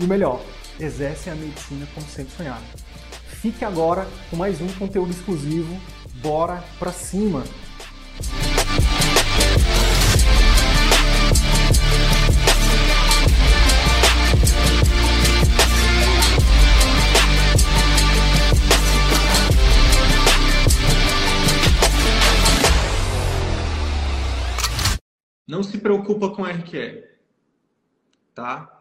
e o melhor, exercem a medicina como sempre sonhado. Fique agora com mais um conteúdo exclusivo. Bora pra cima! Não se preocupa com RQE, tá?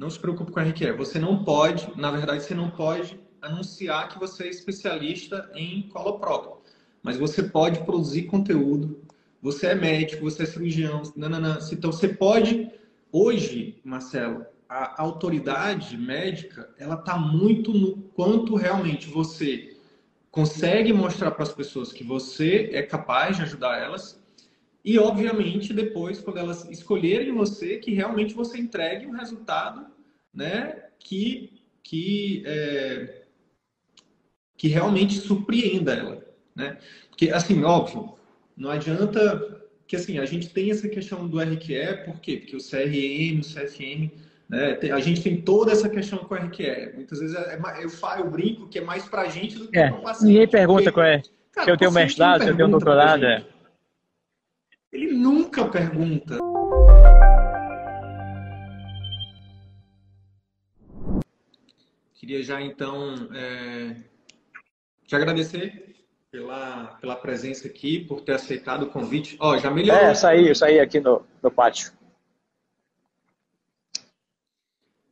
Não se preocupe com a RQE. Você não pode, na verdade, você não pode anunciar que você é especialista em coloprop. Mas você pode produzir conteúdo. Você é médico, você é cirurgião. Nanana. Então, você pode... Hoje, Marcelo, a autoridade médica, ela está muito no quanto realmente você consegue mostrar para as pessoas que você é capaz de ajudar elas e, obviamente, depois, quando elas escolherem você, que realmente você entregue um resultado né, que, que, é, que realmente surpreenda ela. Né? Porque, assim, óbvio, não adianta que assim, a gente tem essa questão do RQE, por quê? Porque o CRM, o CFM, né, a gente tem toda essa questão com o RQE. Muitas vezes é, é, eu, falo, eu brinco que é mais para a gente do que é, para o paciente. Ninguém pergunta porque, qual é. Cara, se eu tenho mestrado, se eu tenho doutorado. É. Ele nunca pergunta. Queria já então é, te agradecer pela, pela presença aqui, por ter aceitado o convite. Ó, oh, já melhorou. É, saí, eu saí aqui no, no pátio.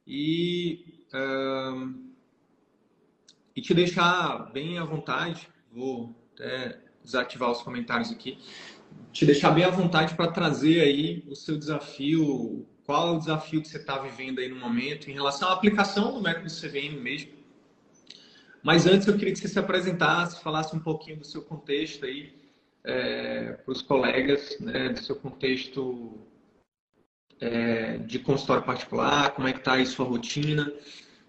E, um, e te deixar bem à vontade, vou até desativar os comentários aqui te deixar bem à vontade para trazer aí o seu desafio, qual é o desafio que você está vivendo aí no momento em relação à aplicação do método CVM mesmo. Mas antes eu queria que você se apresentasse, falasse um pouquinho do seu contexto aí é, para os colegas, né, do seu contexto é, de consultório particular, como é que está aí sua rotina,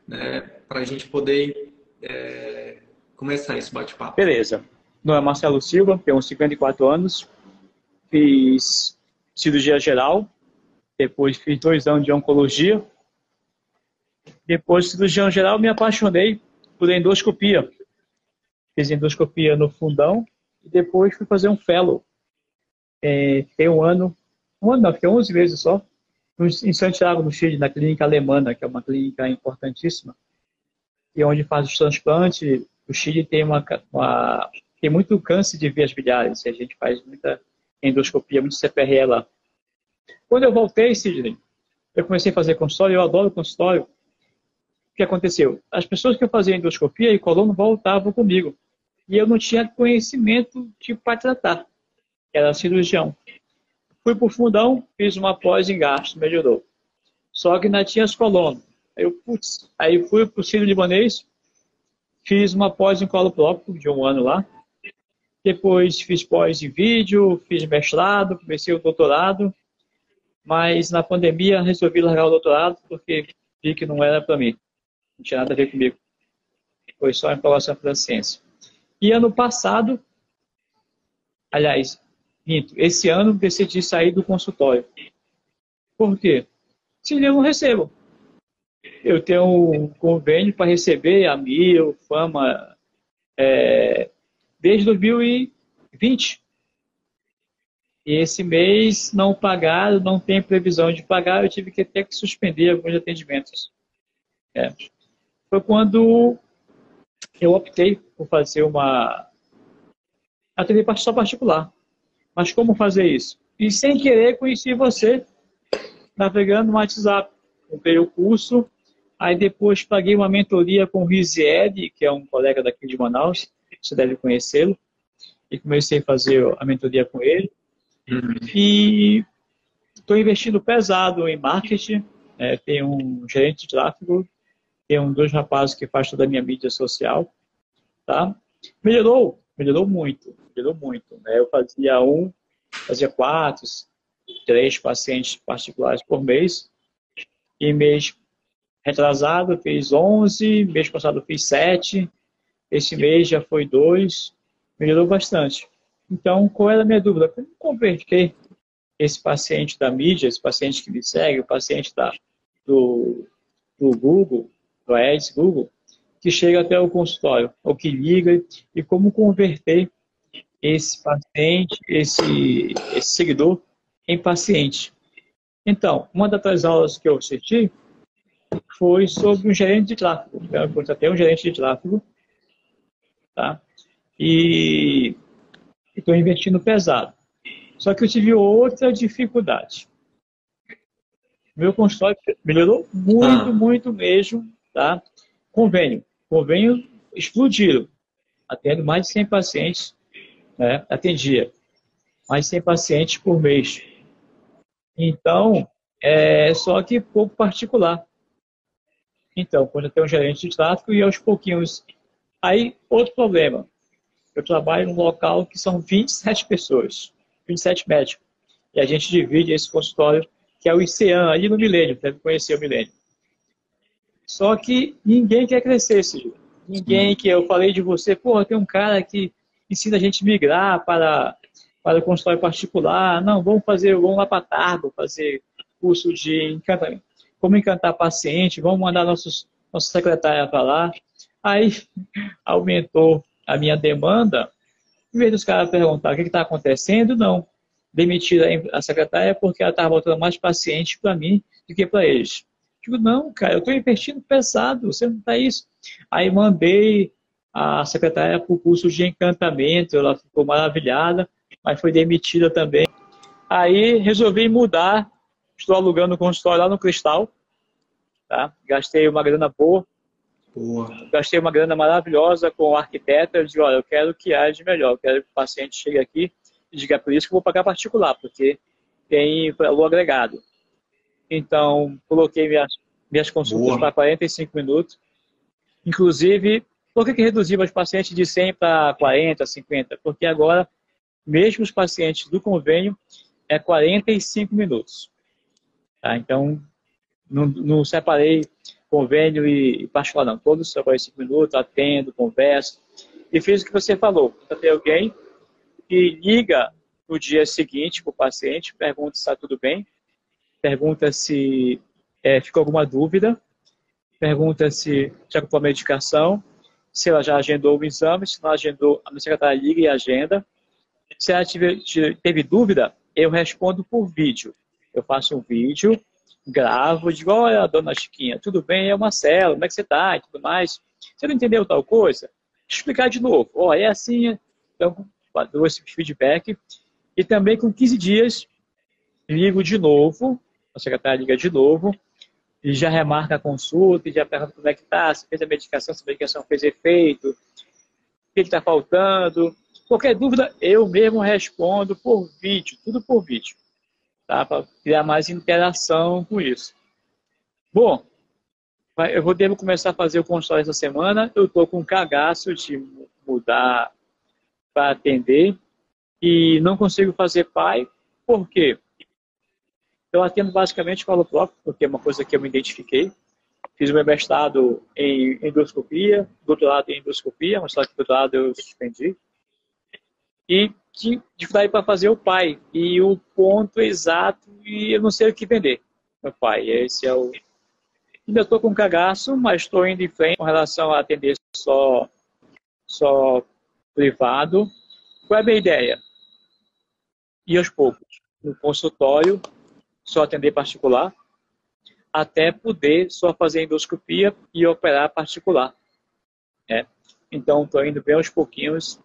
né, para a gente poder é, começar esse bate-papo. Beleza. Meu nome é Marcelo Silva, tenho 54 anos, fiz cirurgia geral, depois fiz dois anos de oncologia. Depois de cirurgia geral, me apaixonei por endoscopia. Fiz endoscopia no fundão e depois fui fazer um fellow. É, fiquei um ano, um ano não, fiquei 11 meses só, em Santiago, no Chile, na clínica alemã, que é uma clínica importantíssima, e onde faz os transplantes. O Chile tem uma, uma tem muito câncer de vias biliares, e a gente faz muita endoscopia, muito CPRE lá. Quando eu voltei, Sidney, eu comecei a fazer consultório, eu adoro consultório. O que aconteceu? As pessoas que eu fazia endoscopia e colono voltavam comigo. E eu não tinha conhecimento de para tratar. Era cirurgião. Fui para o fundão, fiz uma pós em gasto. Só que ainda tinha as colono. Aí eu, putz, aí fui para o Ciro Libanês, fiz uma pós em colo próprio de um ano lá, depois fiz pós em vídeo, fiz mestrado, comecei o doutorado, mas na pandemia resolvi largar o doutorado porque vi que não era para mim. Não tinha nada a ver comigo. Foi só empolgação pela ciência. E ano passado, aliás, minto, esse ano decidi sair do consultório. Por quê? Se eu não recebo. Eu tenho um convênio para receber a Mil, Fama, é, desde 2020. E esse mês não pagaram, não tem previsão de pagar, eu tive que até que suspender alguns atendimentos. É. Foi quando eu optei por fazer uma atender só particular. Mas como fazer isso? E sem querer conheci você navegando no WhatsApp. Comprei o curso, aí depois paguei uma mentoria com o Rizied, que é um colega daqui de Manaus, você deve conhecê-lo. E comecei a fazer a mentoria com ele. Uhum. E estou investindo pesado em marketing, é, tem um gerente de tráfego, tem um dois rapazes que faz toda a minha mídia social, tá? Melhorou, melhorou muito, melhorou muito. Né? Eu fazia um, fazia quatro, três pacientes particulares por mês, e mês retrasado fiz 11, mês passado fiz 7, esse mês já foi 2, melhorou bastante. Então, qual era a minha dúvida? Como converter esse paciente da mídia, esse paciente que me segue, o paciente da, do, do Google, do Ads Google, que chega até o consultório, ou que liga, e como converter esse paciente, esse, esse seguidor, em paciente. Então, uma das aulas que eu assisti foi sobre um gerente de tráfego. Eu contratei um gerente de tráfego, tá? E estou investindo pesado. Só que eu tive outra dificuldade. Meu consultório melhorou muito, ah. muito mesmo, tá? Convênio. Convênio explodiram. Atendo mais de 100 pacientes, né? Atendia. Mais de 100 pacientes por mês. Então, é só que pouco particular. Então, quando eu tenho um gerente de tráfego e aos pouquinhos. Aí, outro problema. Eu trabalho num local que são 27 pessoas, 27 médicos. E a gente divide esse consultório, que é o ICEAN, ali no Milênio, deve conhecer o Milênio. Só que ninguém quer crescer, Cid. Ninguém que eu falei de você, porra, tem um cara que ensina a gente migrar para, para o consultório particular. Não, vamos fazer, vamos lá para Targo, fazer curso de encantamento. Como encantar paciente, vamos mandar nossos, nossa secretária para lá. Aí aumentou a minha demanda. Em vez dos caras perguntar o que está acontecendo, não. Demitiram a secretária porque ela estava botando mais pacientes para mim do que para eles. Digo, não, cara, eu estou investindo pesado, você não está isso. Aí mandei a secretária para o curso de encantamento, ela ficou maravilhada, mas foi demitida também. Aí resolvi mudar Estou alugando um consultório lá no Cristal. Tá? Gastei uma grana boa. Boa. Gastei uma grana maravilhosa com o arquiteto. Eu disse, olha, eu quero que haja de melhor. Eu quero que o paciente chegue aqui e diga, por isso que eu vou pagar particular, porque tem valor agregado. Então, coloquei minhas, minhas consultas para 45 minutos. Inclusive, por que, que reduzi os pacientes de 100 para 40, 50? Porque agora, mesmo os pacientes do convênio, é 45 minutos. Tá? Então, não, não, separei convênio e particular, não. Todos separei cinco minutos, atendo, converso. E fiz o que você falou. Tem alguém que liga no dia seguinte para o paciente, pergunta se está tudo bem, pergunta se é, ficou alguma dúvida, pergunta se já comprou a medicação, se ela já agendou o exame, se não agendou, a minha secretária liga e agenda. Se ela tiver, teve dúvida, eu respondo por vídeo eu faço um vídeo, gravo, digo, olha, dona Chiquinha, tudo bem? É uma célula, como é que você está e tudo mais. Você não entendeu tal coisa? Explicar de novo. Ó, é assim, então, dou esse feedback. E também com 15 dias, ligo de novo, a secretária liga de novo, e já remarca a consulta, e já pergunta como é que está, se fez a medicação, se a medicação fez efeito, o que está faltando. Qualquer dúvida, eu mesmo respondo por vídeo, tudo por vídeo tá? para criar mais interação com isso. Bom, eu vou devo começar a fazer o consultório essa semana. Eu estou com um cagaço de mudar para atender e não consigo fazer pai. Por quê? Eu atendo basicamente falo próprio, porque é uma coisa que eu me identifiquei. Fiz o meu mestrado em endoscopia, doutorado em endoscopia, mas só que doutorado eu suspendi. E dificuldade para fazer o pai. E o ponto exato, e eu não sei o que vender, meu pai. Esse é o. Ainda estou com cagaço, mas estou indo em frente com relação a atender só, só privado. Qual é a minha ideia? Ir aos poucos. No consultório, só atender particular, até poder só fazer endoscopia e operar particular. É. Então, estou indo bem aos pouquinhos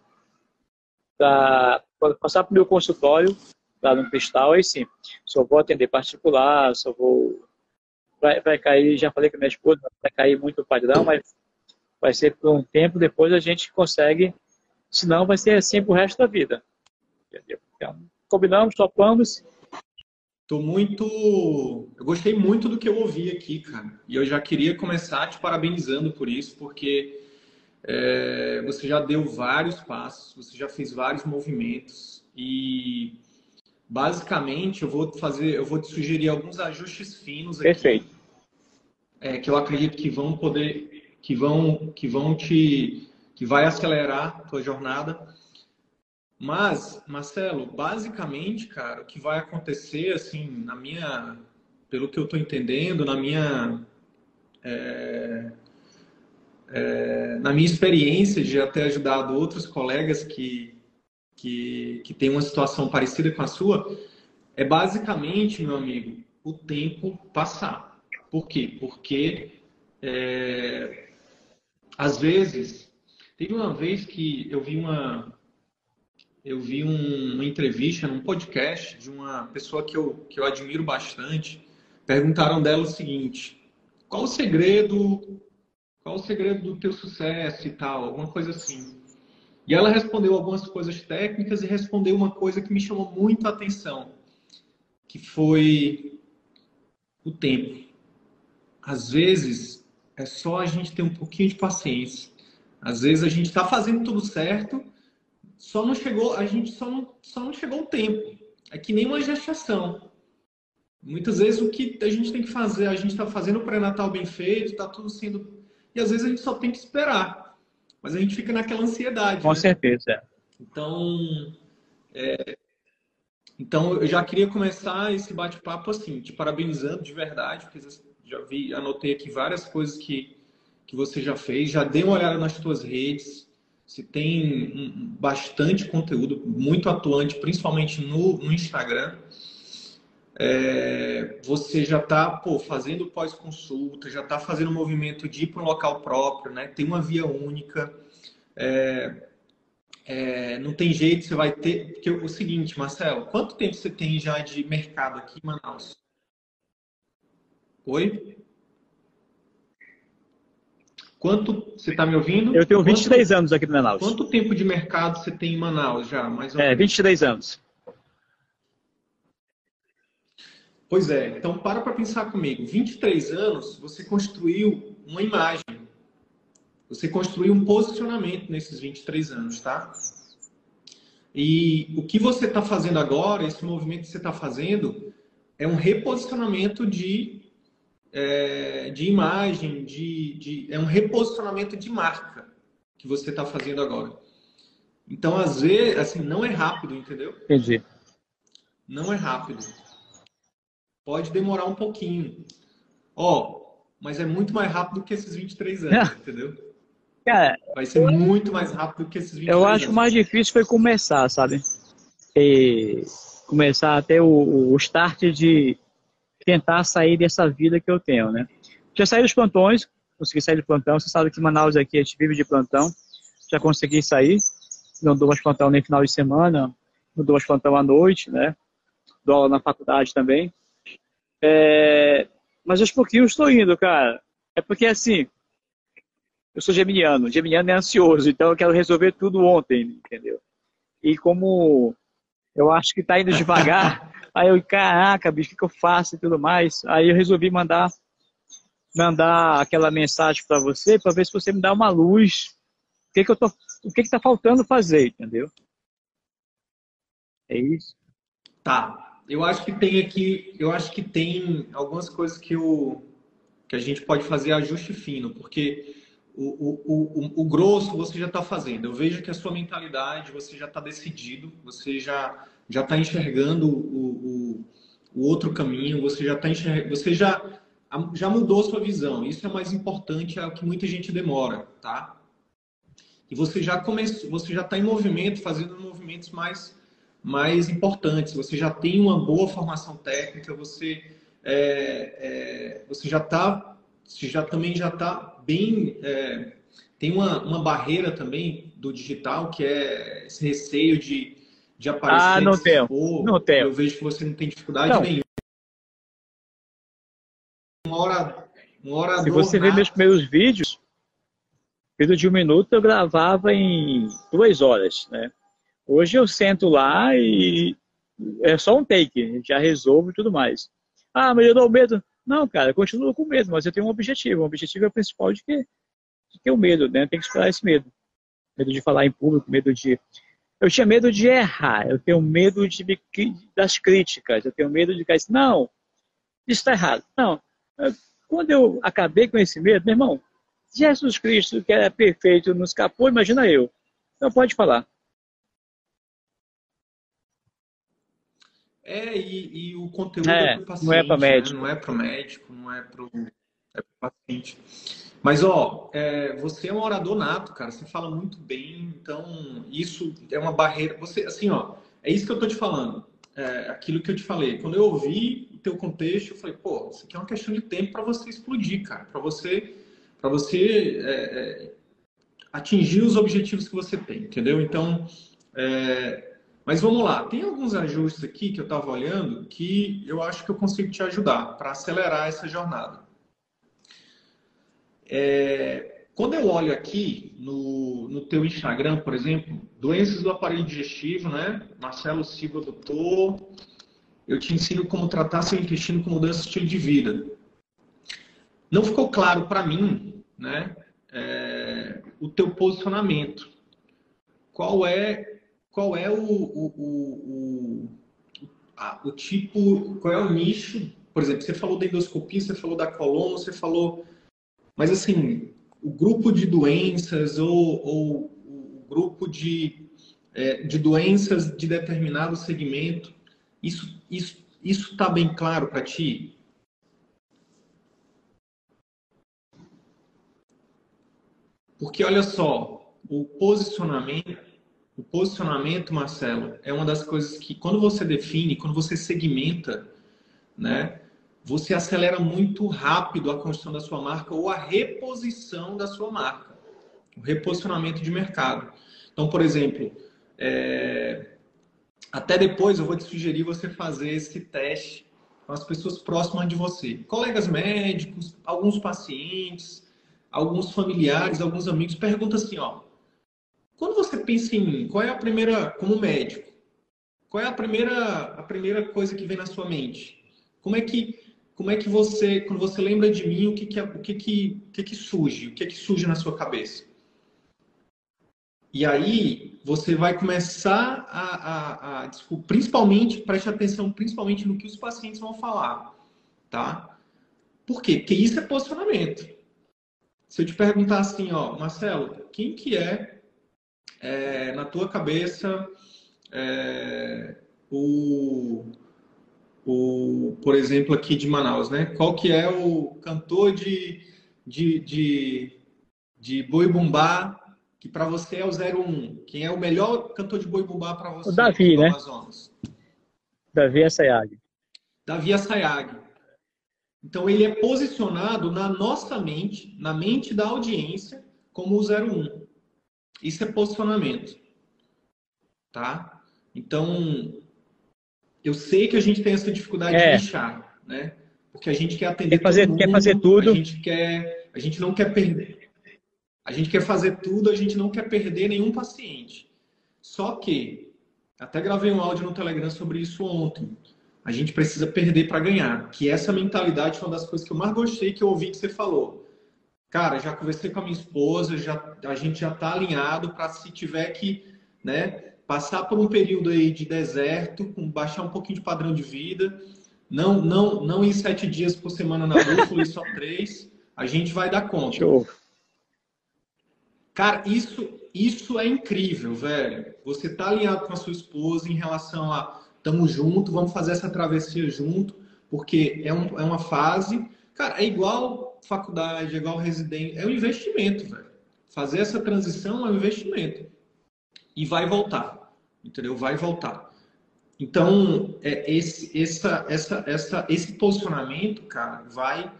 para passar para o meu consultório, lá no Cristal, aí sim, só vou atender particular, só vou. Vai, vai cair, já falei com minha esposa, vai cair muito o padrão, mas vai ser por um tempo, depois a gente consegue, senão vai ser assim pro resto da vida. Entendeu? Então, combinamos, topamos, Tô muito. Eu gostei muito do que eu ouvi aqui, cara. E eu já queria começar te parabenizando por isso, porque é, você já deu vários passos, você já fez vários movimentos e basicamente eu vou fazer, eu vou te sugerir alguns ajustes finos aqui. Perfeito. É, que eu acredito que vão poder, que vão, que vão te, que vai acelerar a tua jornada mas, Marcelo, basicamente, cara, o que vai acontecer, assim, na minha, pelo que eu estou entendendo, na minha, é, é, na minha experiência de até ajudado outros colegas que, que, que têm uma situação parecida com a sua, é basicamente, meu amigo, o tempo passar. Por quê? Porque é, às vezes, teve uma vez que eu vi uma eu vi um, uma entrevista num podcast de uma pessoa que eu, que eu admiro bastante. Perguntaram dela o seguinte: qual o segredo? Qual o segredo do teu sucesso e tal? Alguma coisa assim. E ela respondeu algumas coisas técnicas e respondeu uma coisa que me chamou muito a atenção, que foi o tempo. Às vezes é só a gente ter um pouquinho de paciência. Às vezes a gente está fazendo tudo certo, só não chegou, a gente só não, só não chegou o tempo. É que nem uma gestação. Muitas vezes o que a gente tem que fazer, a gente está fazendo o pré-natal bem feito, está tudo sendo. E às vezes a gente só tem que esperar. Mas a gente fica naquela ansiedade. Com né? certeza. Então, é... então eu já queria começar esse bate-papo assim, te parabenizando de verdade, porque já vi, anotei aqui várias coisas que, que você já fez, já dei uma olhada nas tuas redes, você tem bastante conteúdo, muito atuante, principalmente no, no Instagram. É, você já está fazendo pós-consulta, já está fazendo o movimento de ir para um local próprio, né? tem uma via única. É, é, não tem jeito, você vai ter. Porque o seguinte, Marcelo, quanto tempo você tem já de mercado aqui em Manaus? Oi? Quanto você está me ouvindo? Eu tenho 23 quanto, anos aqui no Manaus. Quanto tempo de mercado você tem em Manaus já? Mais ou é, 23 anos. Pois é, então para para pensar comigo. 23 anos, você construiu uma imagem. Você construiu um posicionamento nesses 23 anos, tá? E o que você está fazendo agora, esse movimento que você está fazendo, é um reposicionamento de é, de imagem, de, de, é um reposicionamento de marca que você está fazendo agora. Então, às vezes, assim, não é rápido, entendeu? Entendi. Não é rápido. Pode demorar um pouquinho. Ó, mas é muito mais rápido que esses 23 anos, entendeu? Cara, Vai ser muito mais rápido que esses 23 anos. Eu acho que o mais difícil foi começar, sabe? E começar até o, o start de tentar sair dessa vida que eu tenho, né? Já saí dos plantões, consegui sair do plantão. Você sabe que Manaus aqui a gente vive de plantão. Já consegui sair. Não dou mais plantão nem final de semana, não dou mais plantão à noite, né? Dou aula na faculdade também. É... Mas aos pouquinhos estou indo, cara. É porque assim, eu sou geminiano. Geminiano é ansioso, então eu quero resolver tudo ontem, entendeu? E como eu acho que está indo devagar, Aí eu, caraca, bicho, o que, que eu faço e tudo mais. Aí eu resolvi mandar mandar aquela mensagem para você para ver se você me dá uma luz. O que que eu tô, o que que tá faltando fazer, entendeu? É isso. Tá. Eu acho que tem aqui, eu acho que tem algumas coisas que o que a gente pode fazer ajuste fino, porque o, o, o, o grosso você já está fazendo. Eu vejo que a sua mentalidade, você já está decidido, você já já está enxergando o, o, o, outro caminho, você já está enxergando, você já, já mudou sua visão. Isso é mais importante, é o que muita gente demora, tá? E você já começou, você já está em movimento, fazendo movimentos mais, mais importantes. Você já tem uma boa formação técnica, você, é, é, você já está, já também já está bem, é, tem uma, uma barreira também do digital que é esse receio de de aparecer. Ah, não tenho. não tenho. Eu vejo que você não tem dificuldade não. nenhuma. Uma hora, uma hora Se você ver meus primeiros vídeos, vídeo de um minuto eu gravava em duas horas, né? Hoje eu sento lá e é só um take, já resolvo e tudo mais. Ah, mas eu dou medo. Não, cara, eu continuo com medo, mas eu tenho um objetivo. O objetivo é o principal de, que, de ter o medo, né? Tem que esperar esse medo. Medo de falar em público, medo de. Eu tinha medo de errar, eu tenho medo de, das críticas, eu tenho medo de cair. Não, isso está errado. Não. Quando eu acabei com esse medo, meu irmão, Jesus Cristo, que era perfeito, nos escapou, imagina eu. Então pode falar. É, e, e o conteúdo é, é para o paciente, não é para médico. Né? não é para o médico, não é para o é paciente. Mas, ó, é, você é um orador nato, cara, você fala muito bem, então isso é uma barreira. Você, assim, ó, é isso que eu tô te falando, é, aquilo que eu te falei. Quando eu ouvi o teu contexto, eu falei, pô, isso aqui é uma questão de tempo para você explodir, cara, para você, para você é, é, atingir os objetivos que você tem, entendeu? Então, é, mas vamos lá, tem alguns ajustes aqui que eu estava olhando que eu acho que eu consigo te ajudar para acelerar essa jornada. É, quando eu olho aqui no, no teu Instagram, por exemplo, doenças do aparelho digestivo, né? Marcelo Silva, doutor, eu te ensino como tratar seu intestino com mudança de estilo de vida. Não ficou claro para mim, né? É, o teu posicionamento. Qual é qual é o, o, o, a, o, tipo, qual é o nicho. Por exemplo, você falou da endoscopia, você falou da coluna, você falou. Mas assim, o grupo de doenças ou, ou o grupo de, é, de doenças de determinado segmento, isso isso isso está bem claro para ti? Porque olha só, o posicionamento o posicionamento, Marcelo, é uma das coisas que, quando você define, quando você segmenta, né, você acelera muito rápido a construção da sua marca ou a reposição da sua marca, o reposicionamento de mercado. Então, por exemplo, é... até depois eu vou te sugerir você fazer esse teste com as pessoas próximas de você, colegas médicos, alguns pacientes, alguns familiares, alguns amigos. Pergunta assim, ó, quando você pensa em mim, qual é a primeira, como médico, qual é a primeira, a primeira coisa que vem na sua mente? Como é que, como é que você, quando você lembra de mim, o que que, o que, que, o que, que surge? O que que surge na sua cabeça? E aí você vai começar a, a, a principalmente, preste atenção principalmente no que os pacientes vão falar, tá? Por quê? Porque isso é posicionamento. Se eu te perguntar assim, ó, Marcelo, quem que é é, na tua cabeça é, o, o, por exemplo, aqui de Manaus, né? Qual que é o cantor de, de, de, de boi bumbá que para você é o 01? Quem é o melhor cantor de boi bumbá para você? O Davi, né? Amazonas? Davi Assayag. Davi Assayag. Então ele é posicionado na nossa mente, na mente da audiência, como o 01. Isso é posicionamento. Tá? Então, eu sei que a gente tem essa dificuldade é. de deixar, né? Porque a gente quer atender quer fazer, mundo, quer fazer tudo. A gente quer, a gente não quer perder. A gente quer fazer tudo, a gente não quer perder nenhum paciente. Só que até gravei um áudio no Telegram sobre isso ontem. A gente precisa perder para ganhar. Que essa mentalidade foi uma das coisas que eu mais gostei que eu ouvi que você falou. Cara, já conversei com a minha esposa, já, a gente já está alinhado para se tiver que né, passar por um período aí de deserto, com, baixar um pouquinho de padrão de vida, não, não, não ir sete dias por semana na bússola e só três, a gente vai dar conta. Show. Cara, isso, isso é incrível, velho. Você tá alinhado com a sua esposa em relação a tamo junto, vamos fazer essa travessia junto, porque é, um, é uma fase. Cara, é igual faculdade, é igual residente, é um investimento, velho. Fazer essa transição é um investimento. E vai voltar, entendeu? Vai voltar. Então, é, esse, essa, essa, essa, esse posicionamento, cara, vai.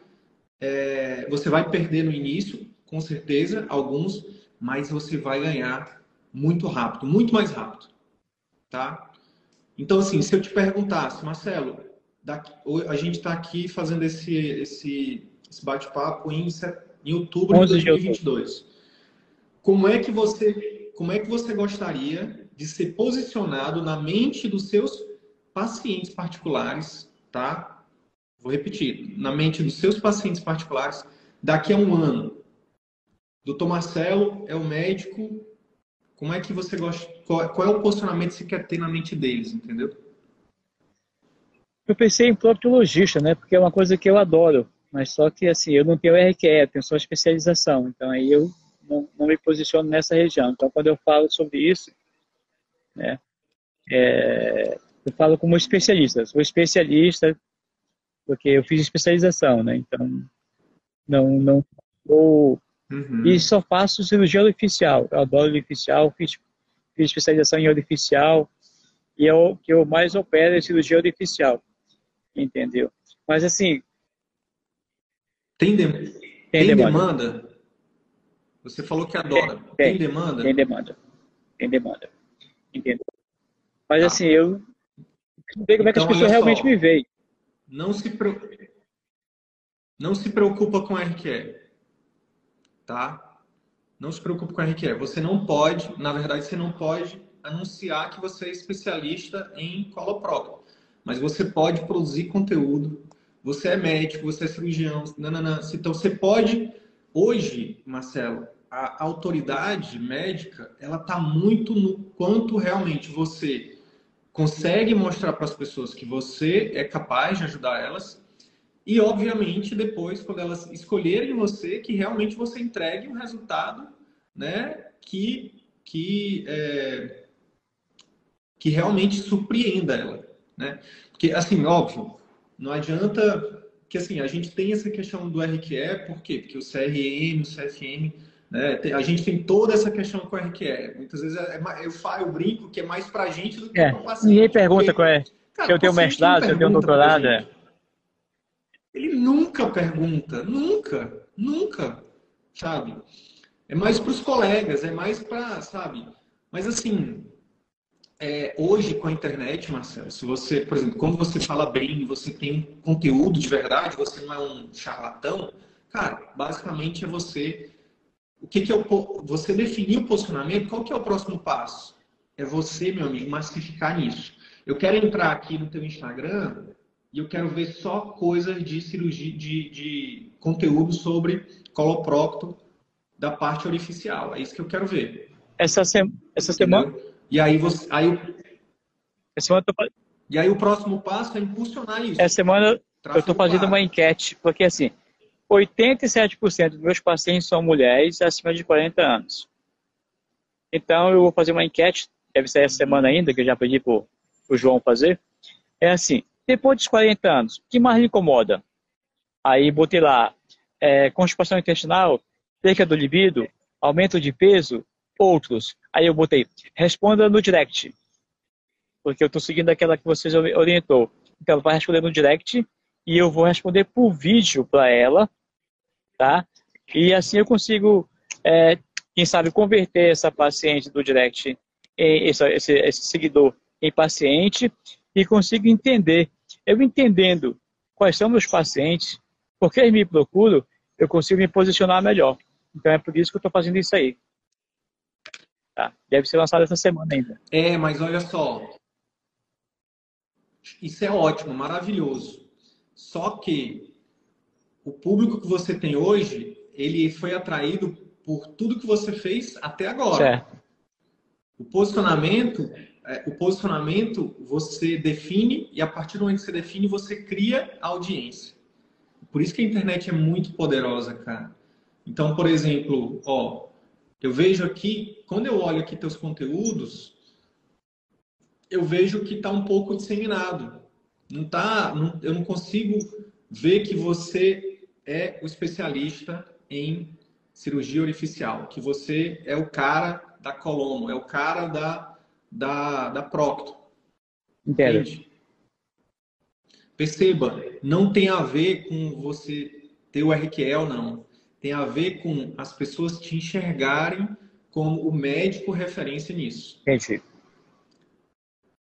É, você vai perder no início, com certeza, alguns, mas você vai ganhar muito rápido, muito mais rápido. Tá? Então, assim, se eu te perguntasse, Marcelo, daqui, a gente está aqui fazendo esse, esse esse bate-papo em, em outubro de 2022. Como é que você como é que você gostaria de ser posicionado na mente dos seus pacientes particulares, tá? Vou repetir, na mente dos seus pacientes particulares, daqui a um ano. Doutor Marcelo é o médico. Como é que você gosta? Qual, qual é o posicionamento que você quer ter na mente deles, entendeu? Eu pensei em proctologista, né? Porque é uma coisa que eu adoro. Mas só que, assim, eu não tenho RQE, tenho só especialização. Então, aí eu não, não me posiciono nessa região. Então, quando eu falo sobre isso, né? É, eu falo como especialista. Sou especialista porque eu fiz especialização, né? Então, não, não sou... Uhum. E só faço cirurgia oficial. Eu adoro oficial, fiz, fiz especialização em oficial e é o que eu mais opero é cirurgia oficial. Entendeu? Mas assim, tem, de... tem, tem demanda. demanda. Você falou que adora. Tem, tem, demanda? Tem demanda. Tem demanda. Entendeu? Mas tá. assim, eu não sei como então, é que as então, pessoas realmente me veem. Não se, pre... não se preocupa com RQE. Tá? Não se preocupe com RQE. Você não pode, na verdade, você não pode anunciar que você é especialista em coloprocto. Mas você pode produzir conteúdo você é médico, você é cirurgião, nananã. então você pode hoje, Marcelo, a autoridade médica, ela está muito no quanto realmente você consegue mostrar para as pessoas que você é capaz de ajudar elas e, obviamente, depois, quando elas escolherem você, que realmente você entregue um resultado né, que, que, é, que realmente surpreenda ela. Né? Porque, assim, óbvio, não adianta que assim, a gente tem essa questão do RQE, por quê? Porque o CRM, o CFM, né, a gente tem toda essa questão com o RQE. Muitas vezes é, é eu, falo, eu brinco que é mais pra gente do que é, para o paciente. Ninguém pergunta porque, qual é. Cara, se eu tenho mestrado, se eu tenho doutorado. É. Ele nunca pergunta, nunca, nunca, sabe? É mais para os colegas, é mais para, sabe? Mas assim, é, hoje com a internet, Marcelo, se você, por exemplo, quando você fala bem, você tem conteúdo de verdade, você não é um charlatão, cara, basicamente é você. O que, que é o, você definir o posicionamento, qual que é o próximo passo? É você, meu amigo, massificar nisso. Eu quero entrar aqui no teu Instagram e eu quero ver só coisas de cirurgia, de, de conteúdo sobre coloprocto da parte orificial. É isso que eu quero ver. Essa, se... essa semana e aí você. Aí, semana tô... E aí o próximo passo é impulsionar isso. Essa semana eu estou fazendo uma enquete, porque assim, 87% dos meus pacientes são mulheres acima de 40 anos. Então eu vou fazer uma enquete, deve ser essa semana ainda, que eu já pedi para o João fazer. É assim, depois dos 40 anos, o que mais lhe incomoda? Aí botei lá, é, constipação intestinal, perca do libido, aumento de peso, outros. Aí eu botei, responda no direct. Porque eu estou seguindo aquela que vocês orientou. Então ela vai responder no direct e eu vou responder por vídeo para ela, tá? E assim eu consigo, é, quem sabe, converter essa paciente do direct, em, esse, esse, esse seguidor em paciente e consigo entender. Eu entendendo quais são meus pacientes, porque eles me procuram, eu consigo me posicionar melhor. Então é por isso que eu estou fazendo isso aí. Tá? Deve ser lançado essa semana ainda. É, mas olha só. Isso é ótimo, maravilhoso. Só que o público que você tem hoje, ele foi atraído por tudo que você fez até agora. Certo. O posicionamento, é, o posicionamento você define e a partir do momento que você define, você cria audiência. Por isso que a internet é muito poderosa, cara. Então, por exemplo, ó, eu vejo aqui, quando eu olho aqui teus conteúdos, eu vejo que está um pouco disseminado. Não tá, não, eu não consigo ver que você é o especialista em cirurgia orificial, que você é o cara da colono, é o cara da, da, da procto. Entende? Perceba, não tem a ver com você ter o RQL, não tem a ver com as pessoas te enxergarem como o médico referência nisso. Entendi.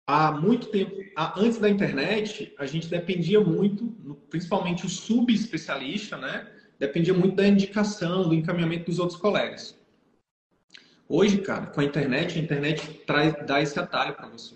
Há muito tempo, antes da internet, a gente dependia muito, principalmente o subespecialista, né? Dependia muito da indicação, do encaminhamento dos outros colegas. Hoje, cara, com a internet, a internet traz, dá esse atalho para você.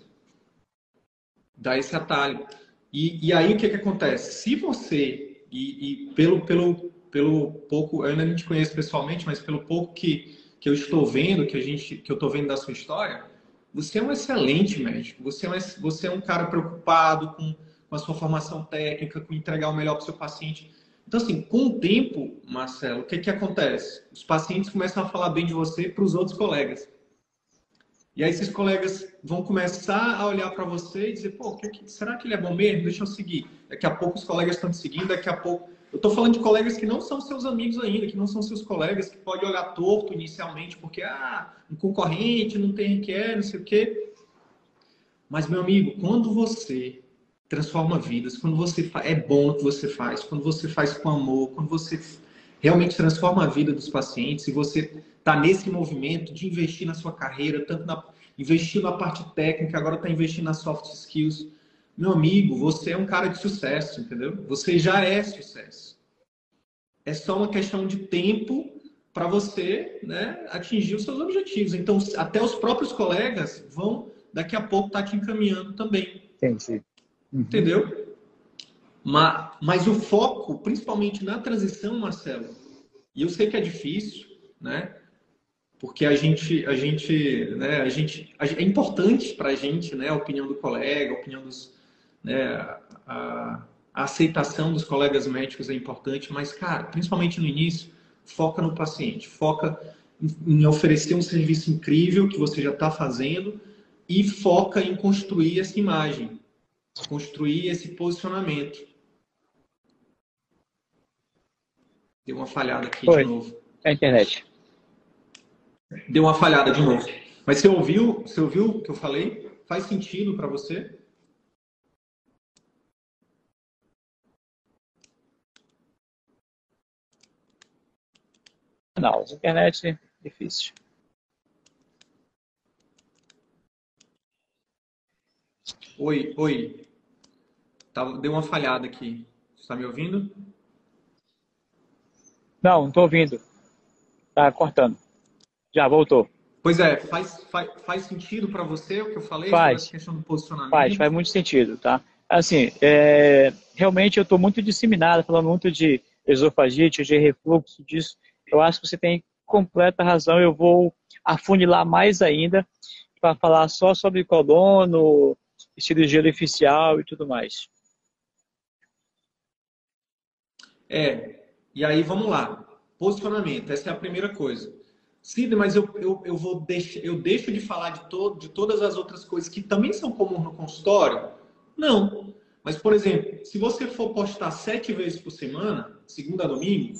dá esse atalho. E, e aí o que, que acontece? Se você, e, e, pelo, pelo, pelo pouco, eu ainda não te conheço pessoalmente, mas pelo pouco que, que eu estou vendo, que, a gente, que eu estou vendo da sua história, você é um excelente médico. Você é um, você é um cara preocupado com, com a sua formação técnica, com entregar o melhor para o seu paciente. Então, assim, com o tempo, Marcelo, o que, que acontece? Os pacientes começam a falar bem de você para os outros colegas. E aí esses colegas vão começar a olhar para você e dizer, pô, que, será que ele é bom mesmo? Deixa eu seguir. Daqui a pouco os colegas estão te seguindo, daqui a pouco... Eu estou falando de colegas que não são seus amigos ainda, que não são seus colegas, que pode olhar torto inicialmente, porque, ah, um concorrente, não tem requer, não sei o quê. Mas, meu amigo, quando você transforma vidas, quando você é bom o que você faz, quando você faz com amor, quando você realmente transforma a vida dos pacientes e você está nesse movimento de investir na sua carreira, tanto na, investir na parte técnica, agora está investindo nas soft skills. Meu amigo, você é um cara de sucesso, entendeu? Você já é sucesso. É só uma questão de tempo para você né, atingir os seus objetivos. Então, até os próprios colegas vão, daqui a pouco, estar tá te encaminhando também. Entendi. Uhum. Entendeu? Mas, mas o foco, principalmente na transição, Marcelo, e eu sei que é difícil, né? Porque a gente, a gente, né? A gente, é importante para a gente, né? A opinião do colega, a opinião dos, né? A, a aceitação dos colegas médicos é importante, mas, cara, principalmente no início, foca no paciente, foca em oferecer um serviço incrível que você já está fazendo e foca em construir essa imagem, construir esse posicionamento. Deu uma falhada aqui Foi. de novo. É a internet. Deu uma falhada de novo. Mas você ouviu, você ouviu o que eu falei? Faz sentido para você? Não, internet difícil. Oi, oi. Tá, deu uma falhada aqui. Você está me ouvindo? Não, não estou ouvindo. Tá cortando. Já voltou. Pois é, faz, faz, faz sentido para você o que eu falei faz. questão do posicionamento? Faz, faz muito sentido, tá? Assim, é, realmente eu estou muito disseminado, falando muito de esofagite, de refluxo, disso. Eu acho que você tem completa razão. Eu vou afunilar mais ainda para falar só sobre colono, cirurgia artificial e tudo mais. É, e aí vamos lá. Posicionamento, essa é a primeira coisa. Cid, mas eu, eu, eu, vou deixar, eu deixo de falar de, todo, de todas as outras coisas que também são comuns no consultório? Não. Mas, por exemplo, se você for postar sete vezes por semana, segunda a domingo,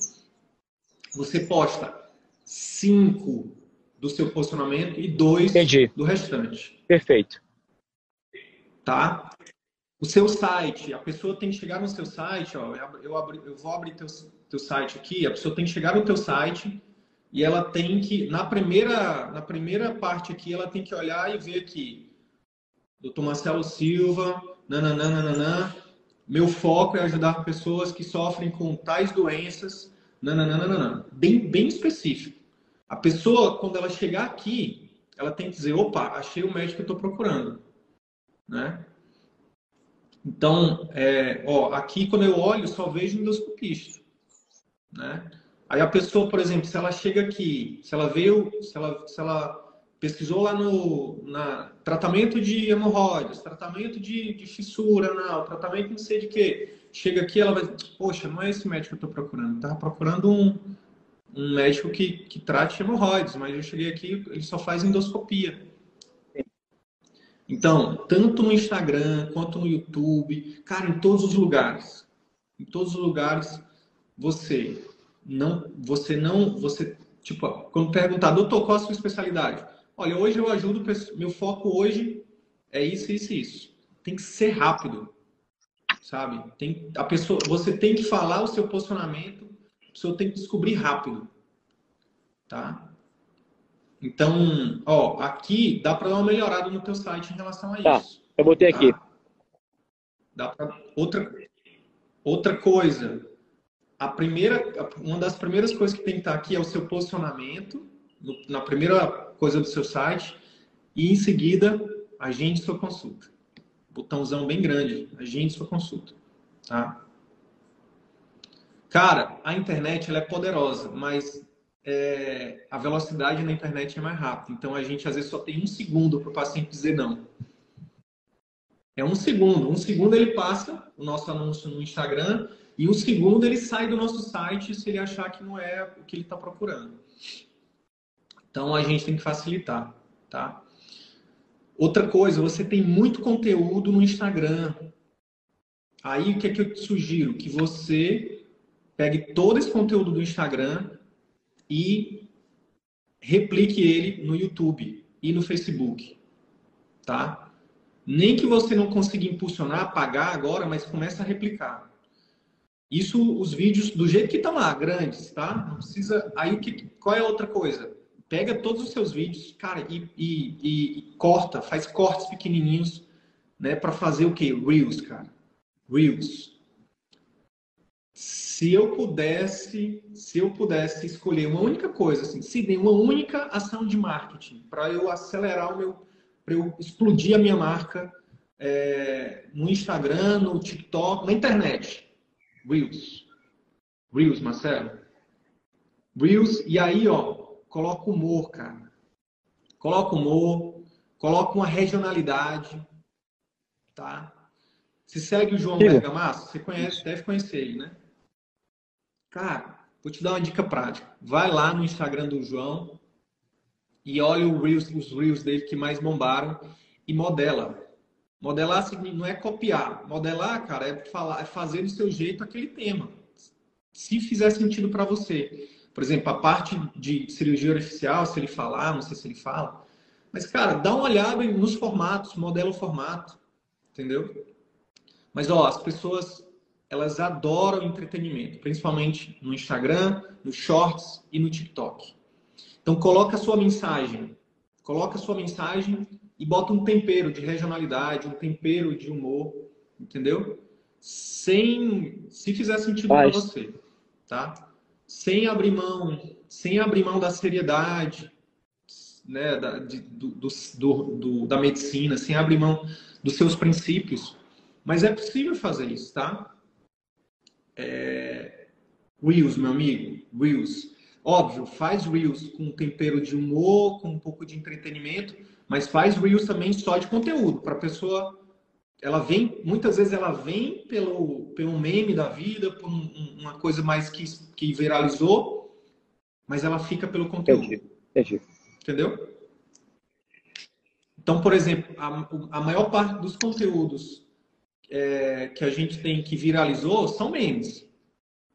você posta cinco do seu posicionamento e dois Entendi. do restante. Perfeito. Tá? O seu site, a pessoa tem que chegar no seu site, ó, eu, abri, eu vou abrir teu, teu site aqui, a pessoa tem que chegar no teu site e ela tem que, na primeira, na primeira parte aqui, ela tem que olhar e ver aqui, doutor Marcelo Silva, nananana, meu foco é ajudar pessoas que sofrem com tais doenças, nananana, bem, bem específico. A pessoa, quando ela chegar aqui, ela tem que dizer, opa, achei o médico que eu estou procurando, né? Então, é, ó, aqui quando eu olho, só vejo endoscopista. Né? Aí a pessoa, por exemplo, se ela chega aqui, se ela veio, se ela, se ela pesquisou lá no na, tratamento de hemorroidas, tratamento de, de fissura não, tratamento não sei de quê. Chega aqui, ela vai, poxa, não é esse médico que eu estou procurando. Estava procurando um, um médico que, que trate hemorroides, mas eu cheguei aqui, ele só faz endoscopia. Então, tanto no Instagram quanto no YouTube, cara, em todos os lugares. Em todos os lugares, você não, você não, você, tipo, quando perguntar, doutor, qual a sua especialidade? Olha, hoje eu ajudo, meu foco hoje é isso, isso e isso. Tem que ser rápido, sabe? Tem, a pessoa, você tem que falar o seu posicionamento, a pessoa tem que descobrir rápido, tá? Então, ó, aqui dá para dar uma melhorada no teu site em relação a tá, isso. Eu botei tá? aqui. Dá pra... outra outra coisa. A primeira, uma das primeiras coisas que tem que estar aqui é o seu posicionamento no, na primeira coisa do seu site e em seguida agende sua consulta. Botãozão bem grande. Agende sua consulta. Tá? Cara, a internet ela é poderosa, mas é, a velocidade na internet é mais rápida. Então a gente às vezes só tem um segundo para o paciente dizer não. É um segundo. Um segundo ele passa o nosso anúncio no Instagram e um segundo ele sai do nosso site se ele achar que não é o que ele está procurando. Então a gente tem que facilitar, tá? Outra coisa, você tem muito conteúdo no Instagram. Aí o que é que eu te sugiro? Que você pegue todo esse conteúdo do Instagram e replique ele no YouTube e no Facebook, tá? Nem que você não consiga impulsionar, pagar agora, mas começa a replicar. Isso, os vídeos do jeito que estão lá, grandes, tá? Não precisa. Aí que? Qual é a outra coisa? Pega todos os seus vídeos, cara, e, e, e, e corta, faz cortes pequenininhos, né, para fazer o quê? Reels, cara. Reels. Se eu pudesse, se eu pudesse escolher uma única coisa, assim, se tem uma única ação de marketing para eu acelerar o meu, para eu explodir a minha marca é, no Instagram, no TikTok, na internet, Reels. Reels, Marcelo. Reels, e aí, ó, coloca humor, cara. Coloca humor, coloca uma regionalidade, tá? Você segue o João Bergamasco? Você conhece, deve conhecer ele, né? Cara, vou te dar uma dica prática. Vai lá no Instagram do João e olha Reels, os Reels dele que mais bombaram e modela. Modelar não é copiar. Modelar, cara, é, falar, é fazer do seu jeito aquele tema. Se fizer sentido para você. Por exemplo, a parte de cirurgia artificial, se ele falar, não sei se ele fala. Mas, cara, dá uma olhada nos formatos, modela o formato. Entendeu? Mas, ó, as pessoas, elas adoram entretenimento, principalmente no Instagram, no Shorts e no TikTok. Então, coloca a sua mensagem. Coloca a sua mensagem e bota um tempero de regionalidade, um tempero de humor, entendeu? Sem, se fizer sentido para você, tá? Sem abrir mão, sem abrir mão da seriedade, né, da, de, do, do, do, da medicina, sem abrir mão dos seus princípios. Mas é possível fazer isso, tá? É... Reels, meu amigo, Reels. Óbvio, faz Reels com tempero de humor, com um pouco de entretenimento, mas faz Reels também só de conteúdo, para a pessoa. Ela vem, muitas vezes ela vem pelo, pelo meme da vida, por um, uma coisa mais que, que viralizou, mas ela fica pelo conteúdo. Entendi, entendi. Entendeu? Então, por exemplo, a, a maior parte dos conteúdos é, que a gente tem que viralizou são memes.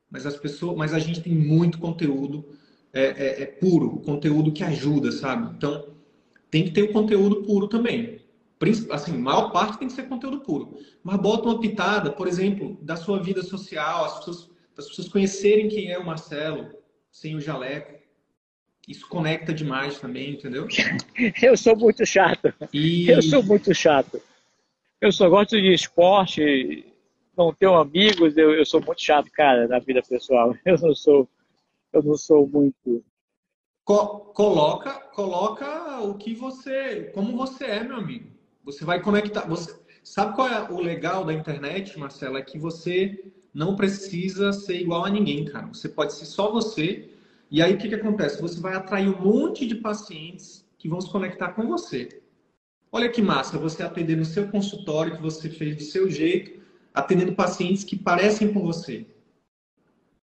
Mas as pessoas, mas a gente tem muito conteúdo é, é, é puro, conteúdo que ajuda, sabe? Então, tem que ter o conteúdo puro também. Assim, maior parte tem que ser conteúdo puro. Mas bota uma pitada, por exemplo, da sua vida social, as pessoas, as pessoas conhecerem quem é o Marcelo, sem o jaleco. Isso conecta demais também, entendeu? Eu sou muito chato. E... Eu sou muito chato. Eu só gosto de esporte, não tenho amigos, eu, eu sou muito chato, cara, na vida pessoal. Eu não sou, eu não sou muito Co coloca, coloca o que você, como você é, meu amigo. Você vai conectar. Você sabe qual é o legal da internet, Marcelo? É que você não precisa ser igual a ninguém, cara. Você pode ser só você. E aí o que, que acontece? Você vai atrair um monte de pacientes que vão se conectar com você. Olha que massa, você atender no seu consultório que você fez do seu jeito, atendendo pacientes que parecem com você,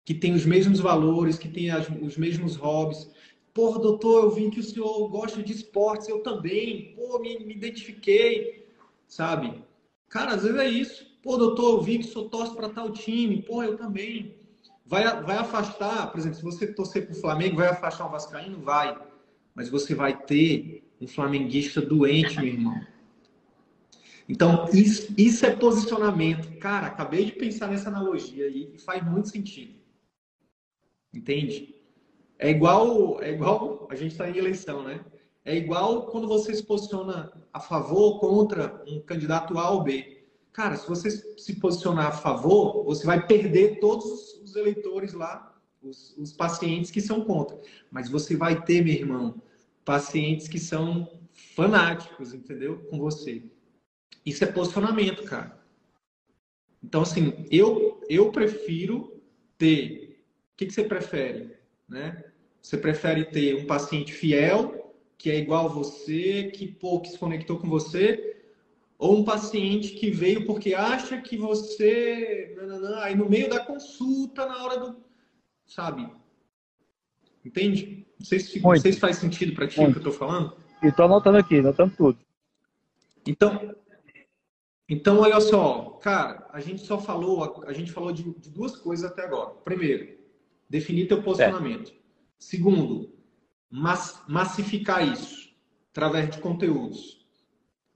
que têm os mesmos valores, que têm as, os mesmos hobbies. Porra, doutor, eu vi que o senhor gosta de esportes, eu também. Pô, me, me identifiquei, sabe? Cara, às vezes é isso. Pô, doutor, eu vi que o senhor torce para tal time. Pô, eu também. Vai, vai afastar, por exemplo, se você torcer para o Flamengo, vai afastar o Vascaíno? Vai. Mas você vai ter um flamenguista doente, meu irmão. Então, isso, isso é posicionamento. Cara, acabei de pensar nessa analogia aí e faz muito sentido. Entende? É igual, é igual, a gente está em eleição, né? É igual quando você se posiciona a favor ou contra um candidato A ou B. Cara, se você se posicionar a favor, você vai perder todos os eleitores lá, os, os pacientes que são contra. Mas você vai ter, meu irmão, pacientes que são fanáticos, entendeu? Com você. Isso é posicionamento, cara. Então, assim, eu, eu prefiro ter. O que, que você prefere? Né? Você prefere ter um paciente fiel, que é igual a você, que, que se conectou com você, ou um paciente que veio porque acha que você. Aí no meio da consulta, na hora do. Sabe? Entende? Não sei se, não sei se faz sentido para ti o que eu estou falando. E estou anotando aqui, anotando tudo. Então, então, olha só, cara, a gente só falou, a gente falou de, de duas coisas até agora. Primeiro, definir teu posicionamento. É. Segundo, mass, massificar isso através de conteúdos.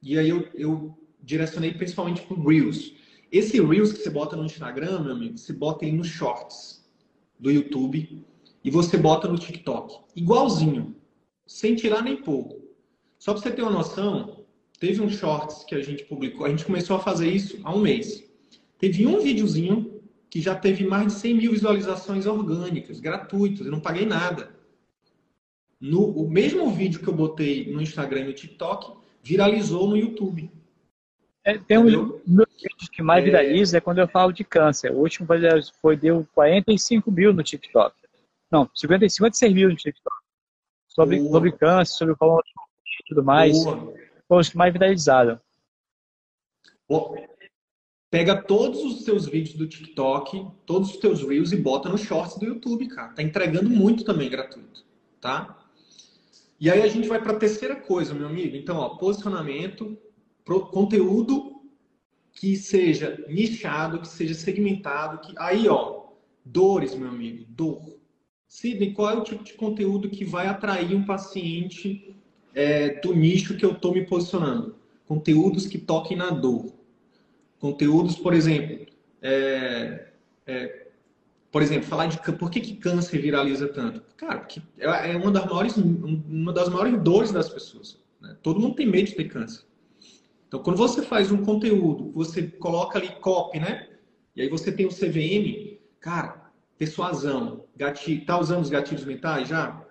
E aí eu, eu direcionei principalmente para o Reels. Esse Reels que você bota no Instagram, meu amigo, você bota ele nos Shorts do YouTube e você bota no TikTok. Igualzinho, sem tirar nem pôr. Só para você ter uma noção, Teve um shorts que a gente publicou, a gente começou a fazer isso há um mês. Teve um videozinho que já teve mais de 100 mil visualizações orgânicas, gratuitas, eu não paguei nada. No, o mesmo vídeo que eu botei no Instagram e no TikTok viralizou no YouTube. É, tem um dos vídeos que mais é... viraliza é quando eu falo de câncer. O último foi, foi deu 45 mil no TikTok. Não, 55, 56 mil no TikTok. Sobre, sobre câncer, sobre o e tudo mais. Boa foram os que mais viralizaram. Pega todos os seus vídeos do TikTok, todos os teus Reels e bota no Shorts do YouTube, cara. Tá entregando muito também gratuito, tá? E aí a gente vai para a terceira coisa, meu amigo. Então, ó, posicionamento, conteúdo que seja nichado, que seja segmentado, que aí, ó, dores, meu amigo, dor. Sidney, qual é o tipo de conteúdo que vai atrair um paciente é, do nicho que eu estou me posicionando. Conteúdos que toquem na dor. Conteúdos, por exemplo, é, é, por exemplo, falar de por que, que câncer viraliza tanto? Cara, porque é, é uma das maiores, uma das maiores dores das pessoas. Né? Todo mundo tem medo de ter câncer. Então, quando você faz um conteúdo, você coloca ali copy, né? E aí você tem o CVM, cara, persuasão, gatilho, tá usando os gatilhos mentais já?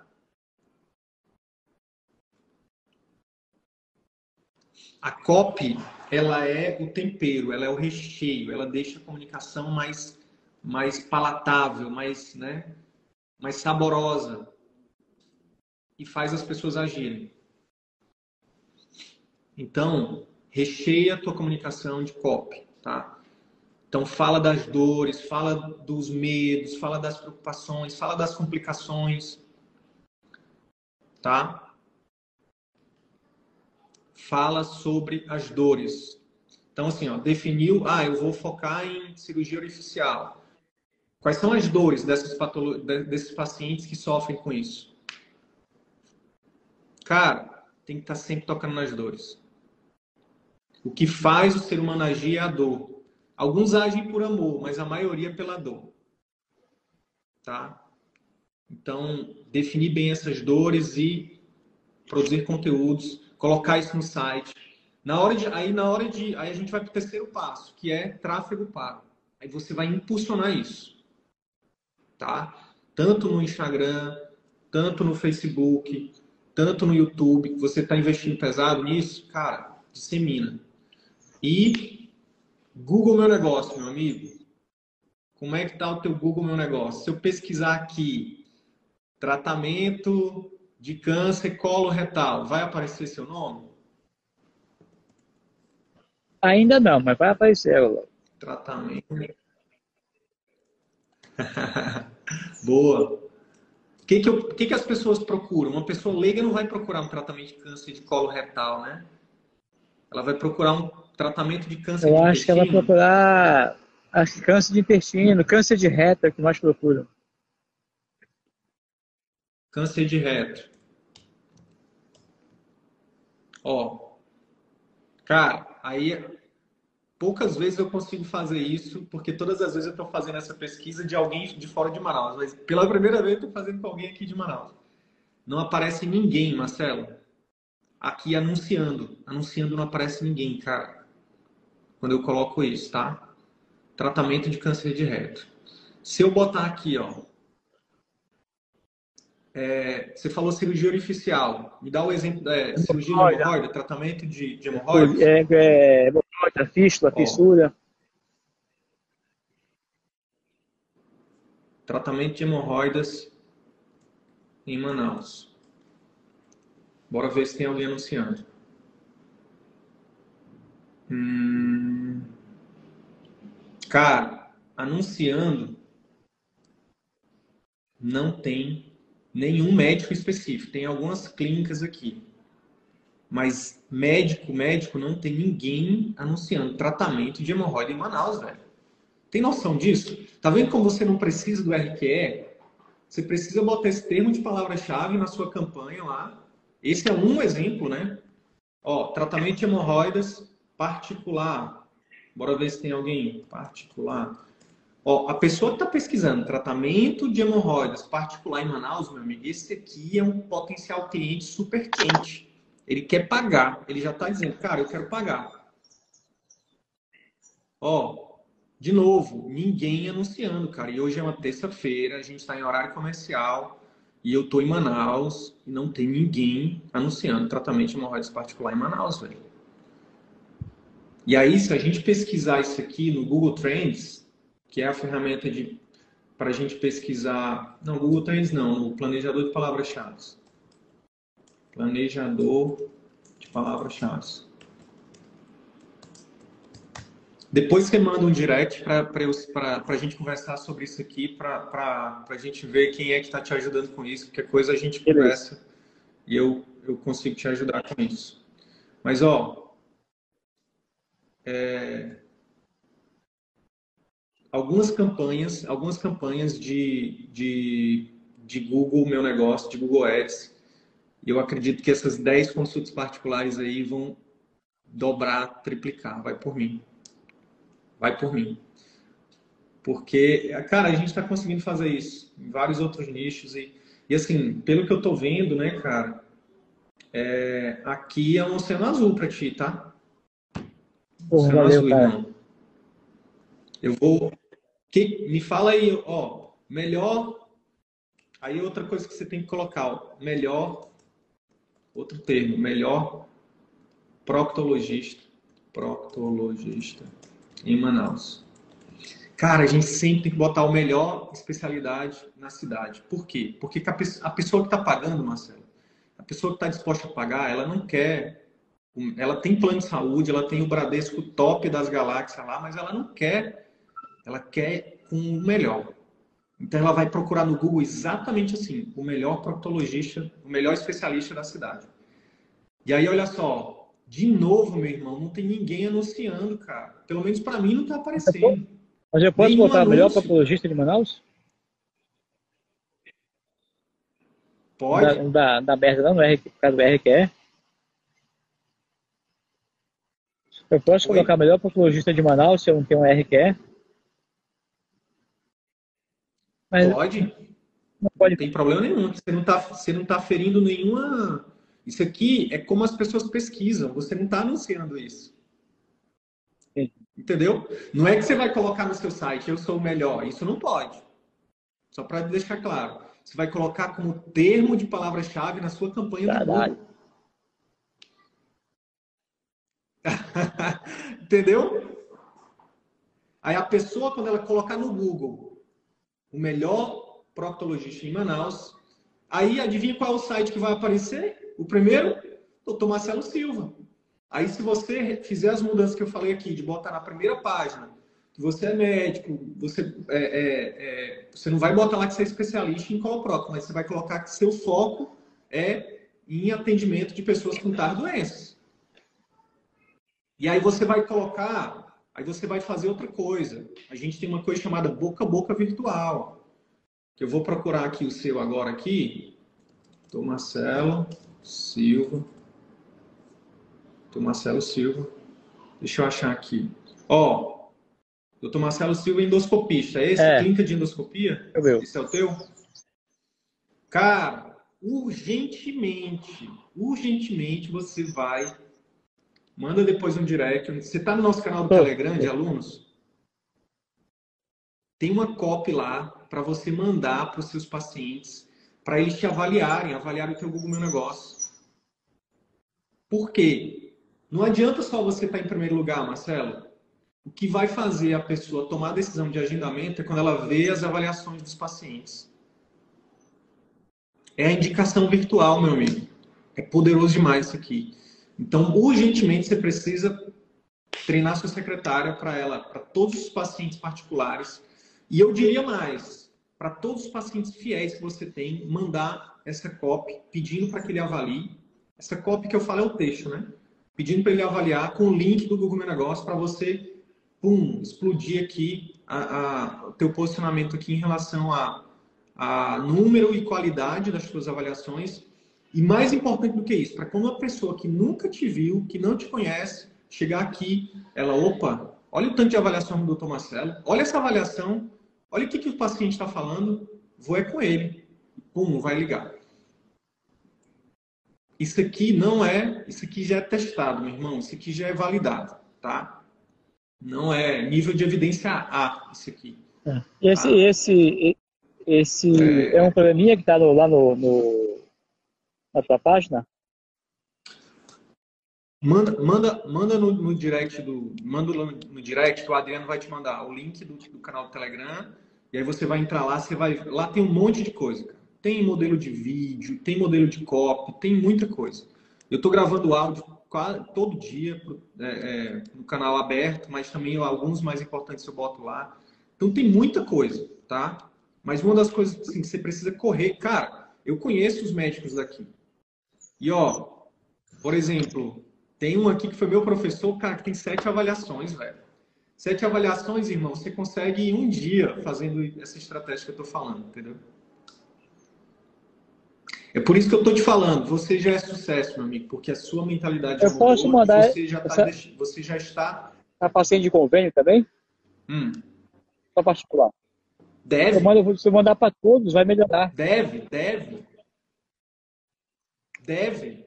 A copy, ela é o tempero, ela é o recheio, ela deixa a comunicação mais, mais palatável, mais, né, mais saborosa e faz as pessoas agirem. Então, recheia a tua comunicação de copy, tá? Então, fala das dores, fala dos medos, fala das preocupações, fala das complicações, tá? Fala sobre as dores. Então, assim, ó, definiu, ah, eu vou focar em cirurgia orificial. Quais são as dores dessas desses pacientes que sofrem com isso? Cara, tem que estar tá sempre tocando nas dores. O que faz o ser humano agir é a dor. Alguns agem por amor, mas a maioria pela dor. Tá? Então, definir bem essas dores e produzir conteúdos colocar isso no site. Na hora de, aí na hora de, aí a gente vai para o terceiro passo, que é tráfego pago. Aí você vai impulsionar isso, tá? Tanto no Instagram, tanto no Facebook, tanto no YouTube. Você está investindo pesado nisso, cara, dissemina. E Google Meu Negócio, meu amigo. Como é que tá o teu Google Meu Negócio? Se eu pesquisar aqui tratamento de câncer coloretal, vai aparecer seu nome? Ainda não, mas vai aparecer. Tratamento. Boa. O que, que, eu, que, que as pessoas procuram? Uma pessoa leiga não vai procurar um tratamento de câncer de colo retal, né? Ela vai procurar um tratamento de câncer eu de intestino. Eu acho que ela vai procurar câncer de intestino, câncer de reto, é o que mais procuram. Câncer de reto. Ó, cara, aí poucas vezes eu consigo fazer isso, porque todas as vezes eu estou fazendo essa pesquisa de alguém de fora de Manaus, mas pela primeira vez eu estou fazendo com alguém aqui de Manaus. Não aparece ninguém, Marcelo, aqui anunciando. Anunciando não aparece ninguém, cara. Quando eu coloco isso, tá? Tratamento de câncer de reto. Se eu botar aqui, ó, é, você falou cirurgia orificial. Me dá o exemplo da é, cirurgia de hemorroida, tratamento de, de hemorroida. É, é, hemorroida, fístula, fissura. Tratamento de hemorroidas em Manaus. Bora ver se tem alguém anunciando. Hum... Cara, anunciando não tem nenhum médico específico. Tem algumas clínicas aqui. Mas médico, médico, não tem ninguém anunciando tratamento de hemorroida em Manaus, velho. Tem noção disso? Tá vendo como você não precisa do RQE? Você precisa botar esse termo de palavra-chave na sua campanha lá. Esse é um exemplo, né? Ó, tratamento de hemorroidas particular. Bora ver se tem alguém particular. Ó, a pessoa que está pesquisando tratamento de hemorroidas particular em Manaus, meu amigo, esse aqui é um potencial cliente super quente. Ele quer pagar. Ele já está dizendo, cara, eu quero pagar. Ó, de novo, ninguém anunciando, cara. E hoje é uma terça-feira, a gente está em horário comercial e eu estou em Manaus e não tem ninguém anunciando tratamento de hemorroidas particular em Manaus, velho. E aí, se a gente pesquisar isso aqui no Google Trends, que é a ferramenta de para a gente pesquisar. Não, Google Trends não, o planejador de palavras-chave. Planejador de palavras-chave. Depois você manda um direct para a gente conversar sobre isso aqui, para a gente ver quem é que está te ajudando com isso. Qualquer coisa a gente conversa e eu, eu consigo te ajudar com isso. Mas, ó, é, algumas campanhas, algumas campanhas de, de, de Google Meu Negócio, de Google Ads. E eu acredito que essas 10 consultas particulares aí vão dobrar, triplicar. Vai por mim. Vai por mim. Porque, cara, a gente está conseguindo fazer isso em vários outros nichos. E, e assim, pelo que eu estou vendo, né, cara, é, aqui é um oceano azul para ti, tá? Oceano valeu, azul, cara. irmão. Eu vou, que, me fala aí, ó, melhor. Aí outra coisa que você tem que colocar, ó, melhor, outro termo, melhor proctologista, proctologista em Manaus. Cara, a gente sempre tem que botar o melhor especialidade na cidade. Por quê? Porque a pessoa que está pagando, Marcelo, a pessoa que está disposta a pagar, ela não quer. Ela tem plano de saúde, ela tem o Bradesco top das galáxias lá, mas ela não quer ela quer com o melhor. Então ela vai procurar no Google exatamente assim, o melhor proctologista, o melhor especialista da cidade. E aí olha só, de novo, meu irmão, não tem ninguém anunciando, cara. Pelo menos para mim não tá aparecendo. Mas eu posso Nenhum botar o melhor proctologista de Manaus? Pode. Da, da, da Berta não, R, por causa do RQE. Eu posso Oi? colocar melhor proctologista de Manaus se eu não tenho um RQE? Mas pode. Não pode. Não tem problema nenhum. Você não está você não tá ferindo nenhuma. Isso aqui é como as pessoas pesquisam. Você não está anunciando isso. Sim. Entendeu? Não é que você vai colocar no seu site, eu sou o melhor. Isso não pode. Só para deixar claro. Você vai colocar como termo de palavra-chave na sua campanha Caralho. do Google. Entendeu? Aí a pessoa, quando ela colocar no Google o melhor proctologista em Manaus. Aí adivinha qual é o site que vai aparecer? O primeiro, doutor Marcelo Silva. Aí se você fizer as mudanças que eu falei aqui, de botar na primeira página, que você é médico, você, é, é, é, você não vai botar lá que você é especialista em coloprocto, mas você vai colocar que seu foco é em atendimento de pessoas com tais doenças. E aí você vai colocar Aí você vai fazer outra coisa. A gente tem uma coisa chamada boca a boca virtual. Que eu vou procurar aqui o seu agora aqui. Tô Marcelo Silva. Tô Marcelo Silva. Deixa eu achar aqui. Ó, doutor Marcelo Silva endoscopista. É esse? É. Clínica de endoscopia? É meu. Esse é o teu? Cara, urgentemente, urgentemente você vai Manda depois um direct. Você está no nosso canal do Telegram de alunos? Tem uma copy lá para você mandar para os seus pacientes para eles te avaliarem, avaliarem o teu Google Meu Negócio. Por quê? Não adianta só você estar tá em primeiro lugar, Marcelo. O que vai fazer a pessoa tomar a decisão de agendamento é quando ela vê as avaliações dos pacientes. É a indicação virtual, meu amigo. É poderoso demais isso aqui. Então, urgentemente, você precisa treinar sua secretária para ela, para todos os pacientes particulares. E eu diria mais, para todos os pacientes fiéis que você tem, mandar essa copy pedindo para que ele avalie. Essa copy que eu falo é o texto, né? Pedindo para ele avaliar com o link do Google Meu Negócio para você pum, explodir aqui a, a, o teu posicionamento aqui em relação a, a número e qualidade das suas avaliações. E mais importante do que isso, para quando uma pessoa que nunca te viu, que não te conhece, chegar aqui, ela, opa, olha o tanto de avaliação do Dr. Marcelo, olha essa avaliação, olha o que, que o paciente está falando, vou é com ele. Pum, vai ligar. Isso aqui não é, isso aqui já é testado, meu irmão, isso aqui já é validado, tá? Não é nível de evidência A, isso aqui. É. Esse, ah. esse, esse é, é um probleminha que está lá no, no, na sua página? Manda, manda, manda no, no, direct do, manda no, no, direct que o Adriano vai te mandar o link do, do, canal do Telegram e aí você vai entrar lá, você vai, lá tem um monte de coisa, cara. Tem modelo de vídeo, tem modelo de copy, tem muita coisa. Eu estou gravando áudio quase, todo dia é, é, no canal aberto, mas também alguns mais importantes eu boto lá. Então tem muita coisa, tá? Mas uma das coisas assim, que você precisa correr, cara, eu conheço os médicos daqui. E ó, por exemplo, tem um aqui que foi meu professor, cara, que tem sete avaliações, velho. Sete avaliações, irmão, você consegue em um dia fazendo essa estratégia que eu tô falando, entendeu? É por isso que eu estou te falando, você já é sucesso, meu amigo, porque a sua mentalidade eu mudou, posso mandar você já, tá essa... você já está... Está paciente de convênio também? Hum. Só particular. Deve. Eu mando, se eu mandar para todos, vai melhorar. Deve, deve. Deve.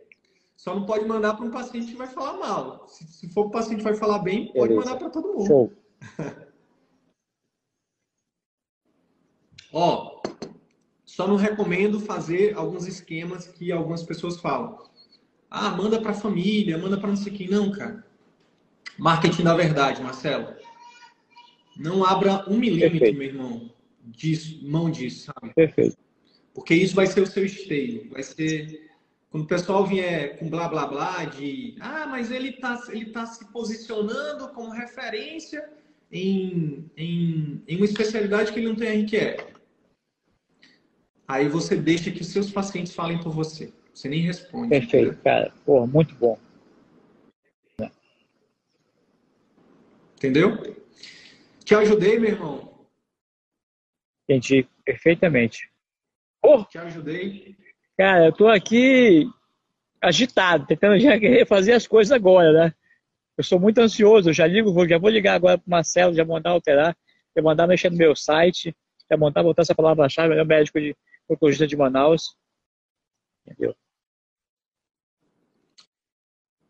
Só não pode mandar para um paciente que vai falar mal. Se, se for o paciente que vai falar bem, pode Beleza. mandar para todo mundo. Show. Ó, só não recomendo fazer alguns esquemas que algumas pessoas falam. Ah, manda para a família, manda para não sei quem. Não, cara. Marketing da verdade, Marcelo. Não abra um milímetro, Perfeito. meu irmão, disso, mão disso, sabe? Perfeito. Porque isso vai ser o seu esteio. Vai ser. Quando o pessoal vier com blá blá blá de. Ah, mas ele está ele tá se posicionando como referência em, em, em uma especialidade que ele não tem RQE. Aí você deixa que os seus pacientes falem por você. Você nem responde. Perfeito, né? cara. Pô, muito bom. Entendeu? Te ajudei, meu irmão? Entendi perfeitamente. Pô, Te ajudei. Cara, eu tô aqui agitado, tentando já fazer as coisas agora, né? Eu sou muito ansioso, eu já ligo, já vou ligar agora pro Marcelo, já mandar alterar, já mandar mexer no meu site, já mandar botar essa palavra-chave, é o médico de oncologista de Manaus. Entendeu?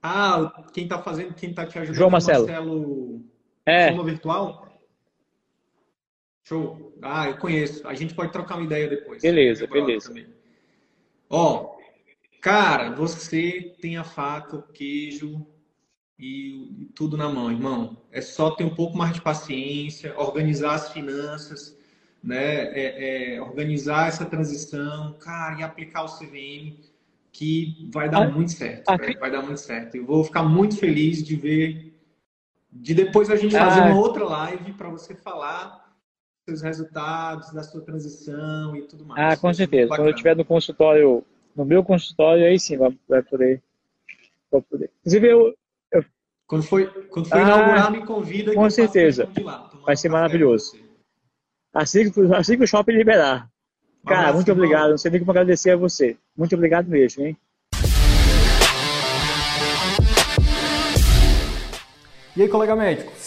Ah, quem está fazendo, quem está te ajudando João Marcelo. Marcelo é. Sono Virtual? Show. Ah, eu conheço. A gente pode trocar uma ideia depois. Beleza, beleza. Ó, cara, você tem a faca, o queijo e, tudo na mão, irmão. É só ter um pouco mais de paciência, organizar as finanças né, é, é, organizar essa transição, cara, e aplicar o CVM, que vai dar ah, muito certo, ah, vai dar muito certo. Eu vou ficar muito feliz de ver, de depois a gente fazer ah, uma outra live para você falar seus resultados da sua transição e tudo mais. Ah, com certeza. Quando eu estiver no consultório, no meu consultório, aí sim vai, vai poder, vai poder. Inclusive eu, eu... quando foi, quando foi ah, inaugurar, me convida. Com certeza. Lá, vai ser maravilhoso assim que, assim que o shopping liberar. Cara, muito obrigado. Não sei nem como agradecer a você. Muito obrigado mesmo, hein? E aí, colega médico,